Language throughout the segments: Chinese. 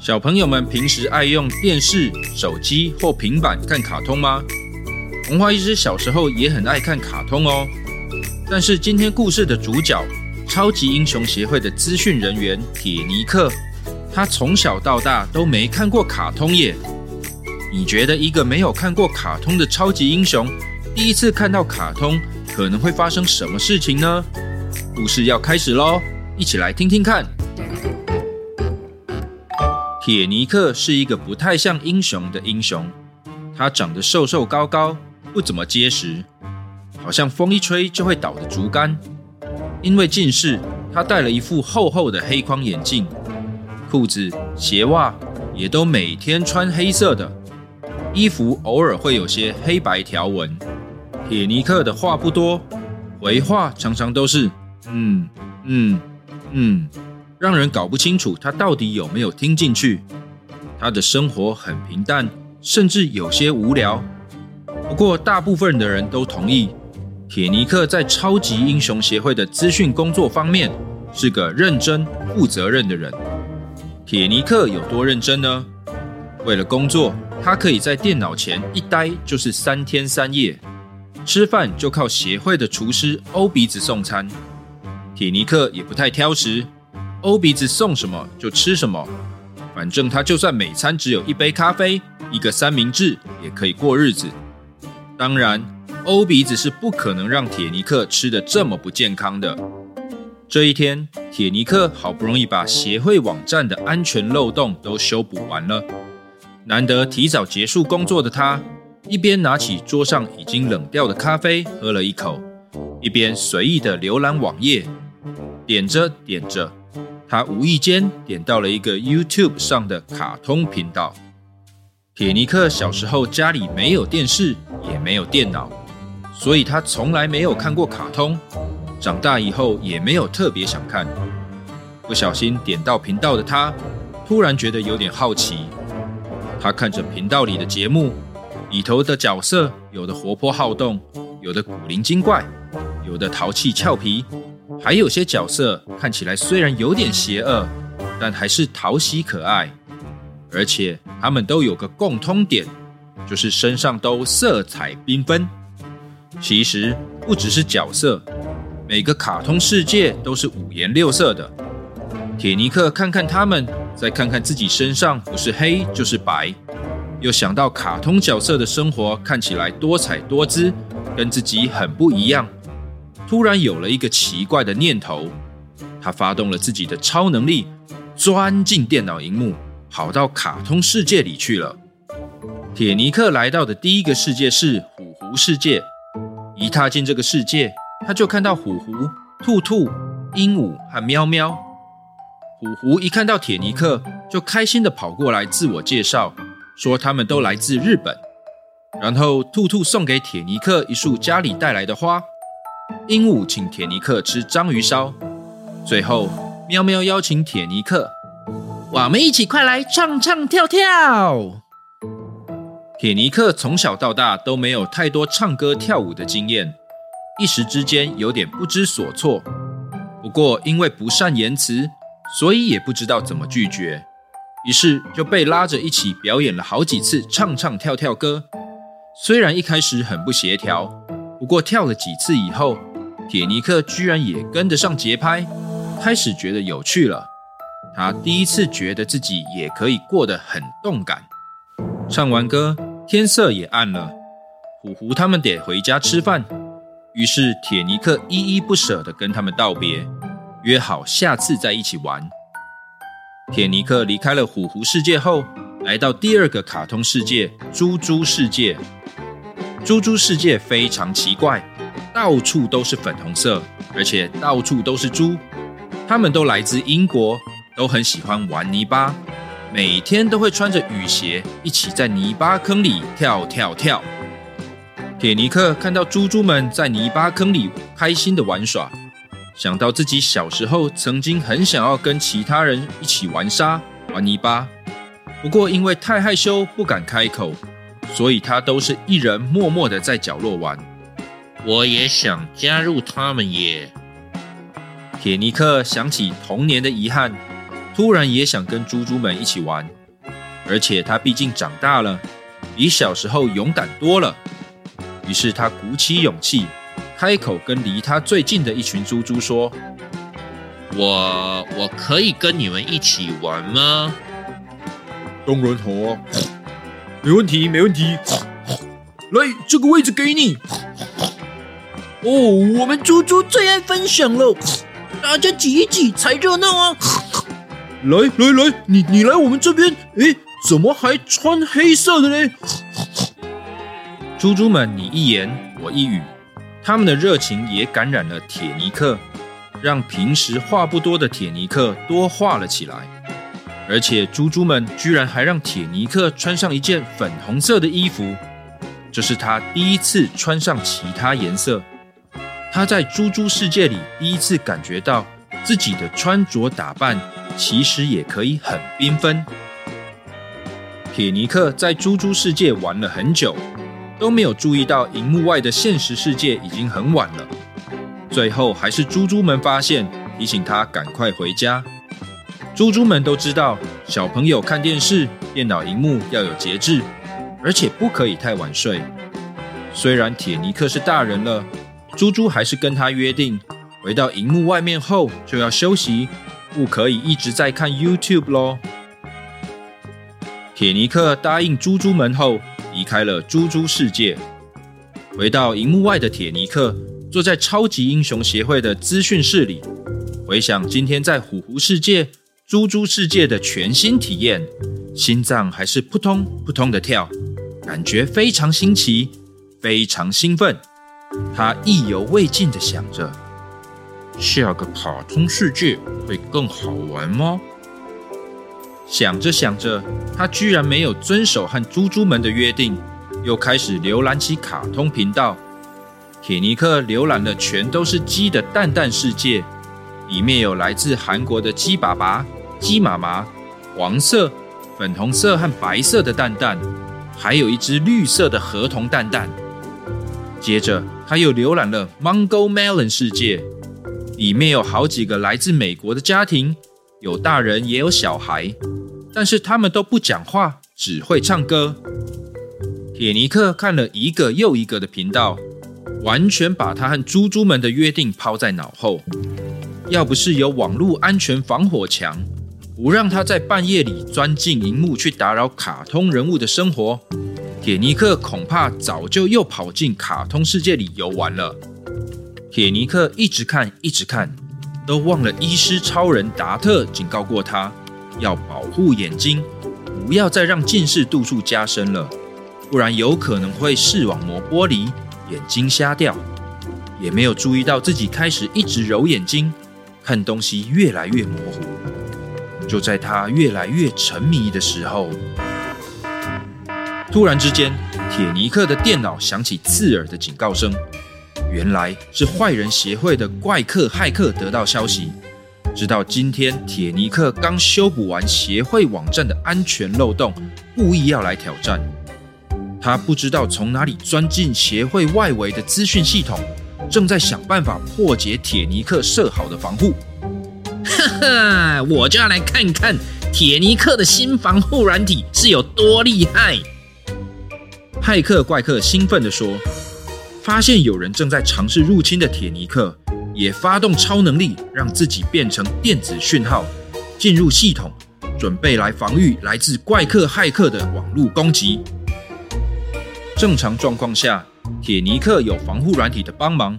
小朋友们平时爱用电视、手机或平板看卡通吗？童话医师小时候也很爱看卡通哦。但是今天故事的主角，超级英雄协会的资讯人员铁尼克，他从小到大都没看过卡通耶。你觉得一个没有看过卡通的超级英雄，第一次看到卡通，可能会发生什么事情呢？故事要开始喽，一起来听听看。铁尼克是一个不太像英雄的英雄，他长得瘦瘦高高，不怎么结实，好像风一吹就会倒的竹竿。因为近视，他戴了一副厚厚的黑框眼镜，裤子、鞋袜也都每天穿黑色的，衣服偶尔会有些黑白条纹。铁尼克的话不多，回话常常都是嗯嗯嗯。让人搞不清楚他到底有没有听进去。他的生活很平淡，甚至有些无聊。不过，大部分的人都同意，铁尼克在超级英雄协会的资讯工作方面是个认真、负责任的人。铁尼克有多认真呢？为了工作，他可以在电脑前一待就是三天三夜，吃饭就靠协会的厨师欧鼻子送餐。铁尼克也不太挑食。欧鼻子送什么就吃什么，反正他就算每餐只有一杯咖啡、一个三明治，也可以过日子。当然，欧鼻子是不可能让铁尼克吃的这么不健康的。这一天，铁尼克好不容易把协会网站的安全漏洞都修补完了，难得提早结束工作的他，一边拿起桌上已经冷掉的咖啡喝了一口，一边随意的浏览网页，点着点着。他无意间点到了一个 YouTube 上的卡通频道。铁尼克小时候家里没有电视，也没有电脑，所以他从来没有看过卡通。长大以后也没有特别想看。不小心点到频道的他，突然觉得有点好奇。他看着频道里的节目，里头的角色有的活泼好动，有的古灵精怪，有的淘气俏皮。还有些角色看起来虽然有点邪恶，但还是讨喜可爱，而且他们都有个共通点，就是身上都色彩缤纷。其实不只是角色，每个卡通世界都是五颜六色的。铁尼克看看他们，再看看自己身上，不是黑就是白，又想到卡通角色的生活看起来多彩多姿，跟自己很不一样。突然有了一个奇怪的念头，他发动了自己的超能力，钻进电脑荧幕，跑到卡通世界里去了。铁尼克来到的第一个世界是虎狐世界，一踏进这个世界，他就看到虎狐、兔兔、鹦鹉和喵喵。虎狐一看到铁尼克，就开心的跑过来自我介绍，说他们都来自日本。然后兔兔送给铁尼克一束家里带来的花。鹦鹉请铁尼克吃章鱼烧，最后喵喵邀请铁尼克，我们一起快来唱唱跳跳。铁尼克从小到大都没有太多唱歌跳舞的经验，一时之间有点不知所措。不过因为不善言辞，所以也不知道怎么拒绝，于是就被拉着一起表演了好几次唱唱跳跳歌。虽然一开始很不协调，不过跳了几次以后。铁尼克居然也跟得上节拍，开始觉得有趣了。他第一次觉得自己也可以过得很动感。唱完歌，天色也暗了，虎狐他们得回家吃饭。于是铁尼克依依不舍地跟他们道别，约好下次再一起玩。铁尼克离开了虎狐世界后，来到第二个卡通世界——猪猪世界。猪猪世界非常奇怪。到处都是粉红色，而且到处都是猪。他们都来自英国，都很喜欢玩泥巴。每天都会穿着雨鞋一起在泥巴坑里跳跳跳。铁尼克看到猪猪们在泥巴坑里开心的玩耍，想到自己小时候曾经很想要跟其他人一起玩沙、玩泥巴，不过因为太害羞不敢开口，所以他都是一人默默的在角落玩。我也想加入他们耶！铁尼克想起童年的遗憾，突然也想跟猪猪们一起玩，而且他毕竟长大了，比小时候勇敢多了。于是他鼓起勇气，开口跟离他最近的一群猪猪说：“我我可以跟你们一起玩吗？”“当然好啊，没问题，没问题。来，这个位置给你。哦，我们猪猪最爱分享了，大家挤一挤才热闹啊！来来来，你你来我们这边。诶，怎么还穿黑色的呢？”猪猪们你一言我一语，他们的热情也感染了铁尼克，让平时话不多的铁尼克多话了起来。而且猪猪们居然还让铁尼克穿上一件粉红色的衣服，这是他第一次穿上其他颜色。他在猪猪世界里第一次感觉到自己的穿着打扮其实也可以很缤纷。铁尼克在猪猪世界玩了很久。都没有注意到荧幕外的现实世界已经很晚了，最后还是猪猪们发现，提醒他赶快回家。猪猪们都知道，小朋友看电视、电脑荧幕要有节制，而且不可以太晚睡。虽然铁尼克是大人了，猪猪还是跟他约定，回到荧幕外面后就要休息，不可以一直在看 YouTube 咯。铁尼克答应猪猪们后。离开了猪猪世界，回到荧幕外的铁尼克坐在超级英雄协会的资讯室里，回想今天在虎狐世界、猪猪世界的全新体验，心脏还是扑通扑通的跳，感觉非常新奇，非常兴奋。他意犹未尽的想着，下个卡通世界会更好玩吗？想着想着，他居然没有遵守和猪猪们的约定，又开始浏览起卡通频道。铁尼克浏览的全都是鸡的蛋蛋世界，里面有来自韩国的鸡爸爸、鸡妈妈，黄色、粉红色和白色的蛋蛋，还有一只绿色的河童蛋蛋。接着，他又浏览了 Mango Melon 世界，里面有好几个来自美国的家庭，有大人也有小孩。但是他们都不讲话，只会唱歌。铁尼克看了一个又一个的频道，完全把他和猪猪们的约定抛在脑后。要不是有网络安全防火墙，不让他在半夜里钻进荧幕去打扰卡通人物的生活，铁尼克恐怕早就又跑进卡通世界里游玩了。铁尼克一直看，一直看，都忘了医师超人达特警告过他。要保护眼睛，不要再让近视度数加深了，不然有可能会视网膜剥离，眼睛瞎掉。也没有注意到自己开始一直揉眼睛，看东西越来越模糊。就在他越来越沉迷的时候，突然之间，铁尼克的电脑响起刺耳的警告声，原来是坏人协会的怪客骇客得到消息。直到今天，铁尼克刚修补完协会网站的安全漏洞，故意要来挑战。他不知道从哪里钻进协会外围的资讯系统，正在想办法破解铁尼克设好的防护。哈哈，我就要来看看铁尼克的新防护软体是有多厉害！骇客怪客兴奋地说：“发现有人正在尝试入侵的铁尼克。”也发动超能力，让自己变成电子讯号，进入系统，准备来防御来自怪客骇客的网络攻击。正常状况下，铁尼克有防护软体的帮忙，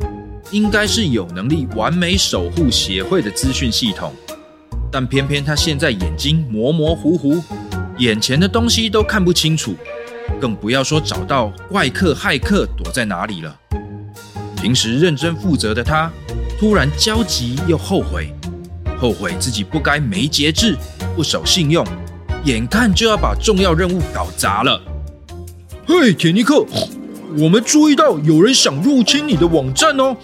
应该是有能力完美守护协会的资讯系统。但偏偏他现在眼睛模模糊糊，眼前的东西都看不清楚，更不要说找到怪客骇客躲在哪里了。平时认真负责的他。突然焦急又后悔，后悔自己不该没节制、不守信用，眼看就要把重要任务搞砸了。嘿，铁尼克，我们注意到有人想入侵你的网站哦。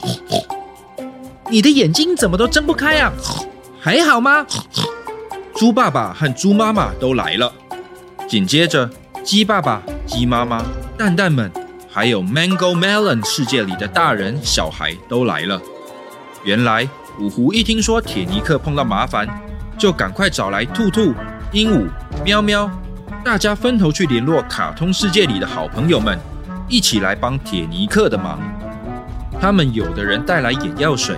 你的眼睛怎么都睁不开啊？还好吗？猪爸爸和猪妈妈都来了，紧接着鸡爸爸、鸡妈妈、蛋蛋们，还有 Mango Melon 世界里的大人小孩都来了。原来五湖一听说铁尼克碰到麻烦，就赶快找来兔兔、鹦鹉、喵喵，大家分头去联络卡通世界里的好朋友们，一起来帮铁尼克的忙。他们有的人带来眼药水。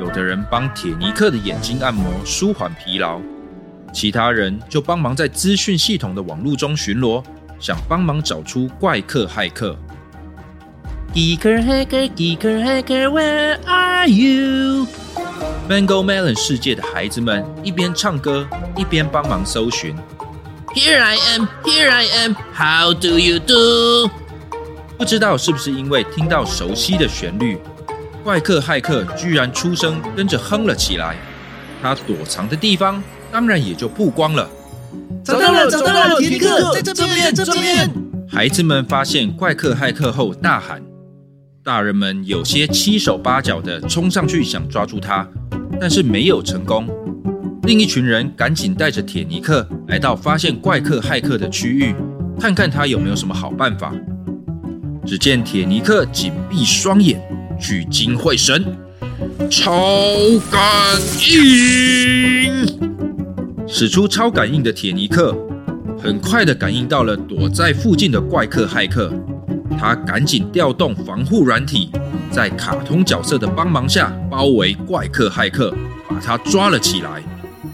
有的人帮铁尼克的眼睛按摩，舒缓疲劳；其他人就帮忙在资讯系统的网络中巡逻，想帮忙找出怪客骇客。Geeker hacker, geeker hacker, where are you? Mango Melon 世界的孩子们一边唱歌，一边帮忙搜寻。Here I am, here I am, how do you do? 不知道是不是因为听到熟悉的旋律。怪客骇客居然出声跟着哼了起来，他躲藏的地方当然也就曝光了。找到了，找到了，铁尼克在这边，这边！孩子们发现怪客骇客后大喊，大人们有些七手八脚的冲上去想抓住他，但是没有成功。另一群人赶紧带着铁尼克来到发现怪客骇客的区域，看看他有没有什么好办法。只见铁尼克紧闭双眼。聚精会神，超感应！使出超感应的铁尼克，很快的感应到了躲在附近的怪客骇客。他赶紧调动防护软体，在卡通角色的帮忙下包围怪客骇客，把他抓了起来。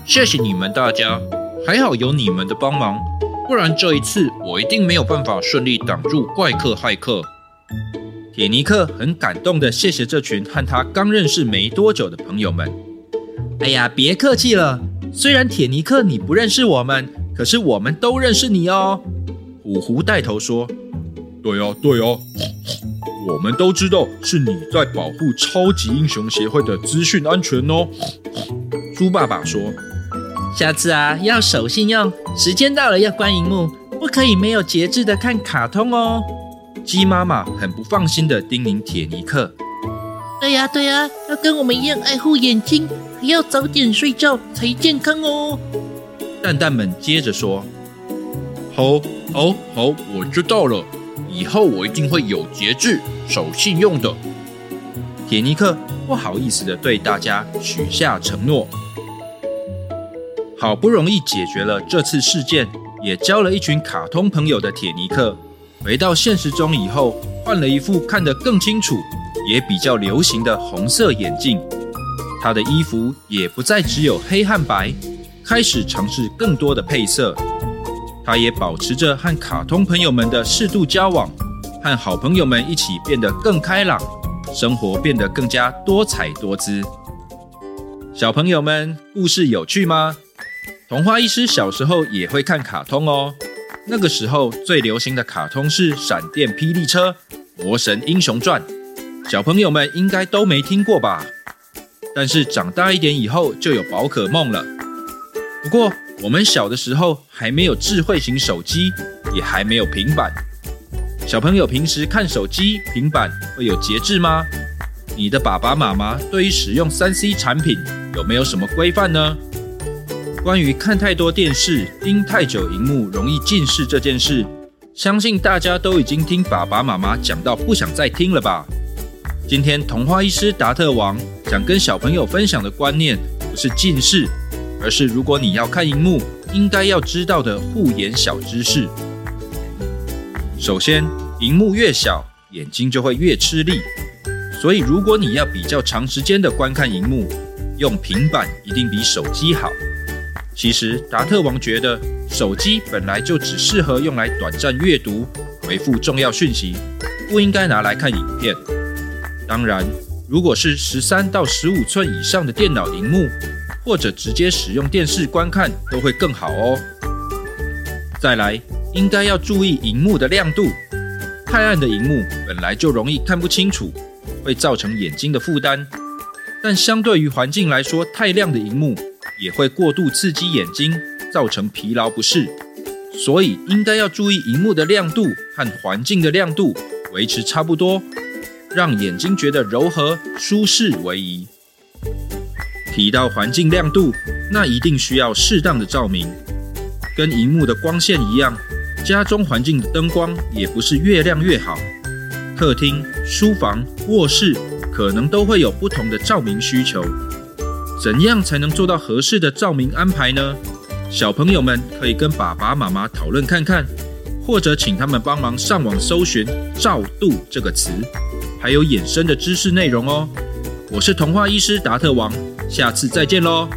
谢谢你们大家，还好有你们的帮忙，不然这一次我一定没有办法顺利挡住怪客骇客。铁尼克很感动的谢谢这群和他刚认识没多久的朋友们。哎呀，别客气了，虽然铁尼克你不认识我们，可是我们都认识你哦。五湖带头说：“对哦，对哦，我们都知道是你在保护超级英雄协会的资讯安全哦。”猪爸爸说：“下次啊，要守信用，时间到了要关荧幕，不可以没有节制的看卡通哦。”鸡妈妈很不放心的叮咛铁尼克：“对呀，对呀，要跟我们一样爱护眼睛，还要早点睡觉才健康哦。”蛋蛋们接着说：“好，好，好，我知道了，以后我一定会有节制、守信用的。”铁尼克不好意思的对大家许下承诺。好不容易解决了这次事件，也交了一群卡通朋友的铁尼克。回到现实中以后，换了一副看得更清楚、也比较流行的红色眼镜。他的衣服也不再只有黑和白，开始尝试更多的配色。他也保持着和卡通朋友们的适度交往，和好朋友们一起变得更开朗，生活变得更加多彩多姿。小朋友们，故事有趣吗？童话医师小时候也会看卡通哦。那个时候最流行的卡通是《闪电霹雳车》《魔神英雄传》，小朋友们应该都没听过吧？但是长大一点以后就有宝可梦了。不过我们小的时候还没有智慧型手机，也还没有平板。小朋友平时看手机、平板会有节制吗？你的爸爸妈妈对于使用三 C 产品有没有什么规范呢？关于看太多电视、盯太久荧幕容易近视这件事，相信大家都已经听爸爸妈妈讲到不想再听了吧？今天童话医师达特王想跟小朋友分享的观念，不是近视，而是如果你要看荧幕，应该要知道的护眼小知识。首先，荧幕越小，眼睛就会越吃力，所以如果你要比较长时间的观看荧幕，用平板一定比手机好。其实达特王觉得，手机本来就只适合用来短暂阅读、回复重要讯息，不应该拿来看影片。当然，如果是十三到十五寸以上的电脑荧幕，或者直接使用电视观看，都会更好哦。再来，应该要注意荧幕的亮度，太暗的荧幕本来就容易看不清楚，会造成眼睛的负担。但相对于环境来说，太亮的荧幕。也会过度刺激眼睛，造成疲劳不适，所以应该要注意荧幕的亮度和环境的亮度维持差不多，让眼睛觉得柔和舒适为宜。提到环境亮度，那一定需要适当的照明，跟荧幕的光线一样，家中环境的灯光也不是越亮越好。客厅、书房、卧室可能都会有不同的照明需求，怎样才能做到合适的照明安排呢？小朋友们可以跟爸爸妈妈讨论看看，或者请他们帮忙上网搜寻“照度”这个词，还有衍生的知识内容哦。我是童话医师达特王，下次再见喽。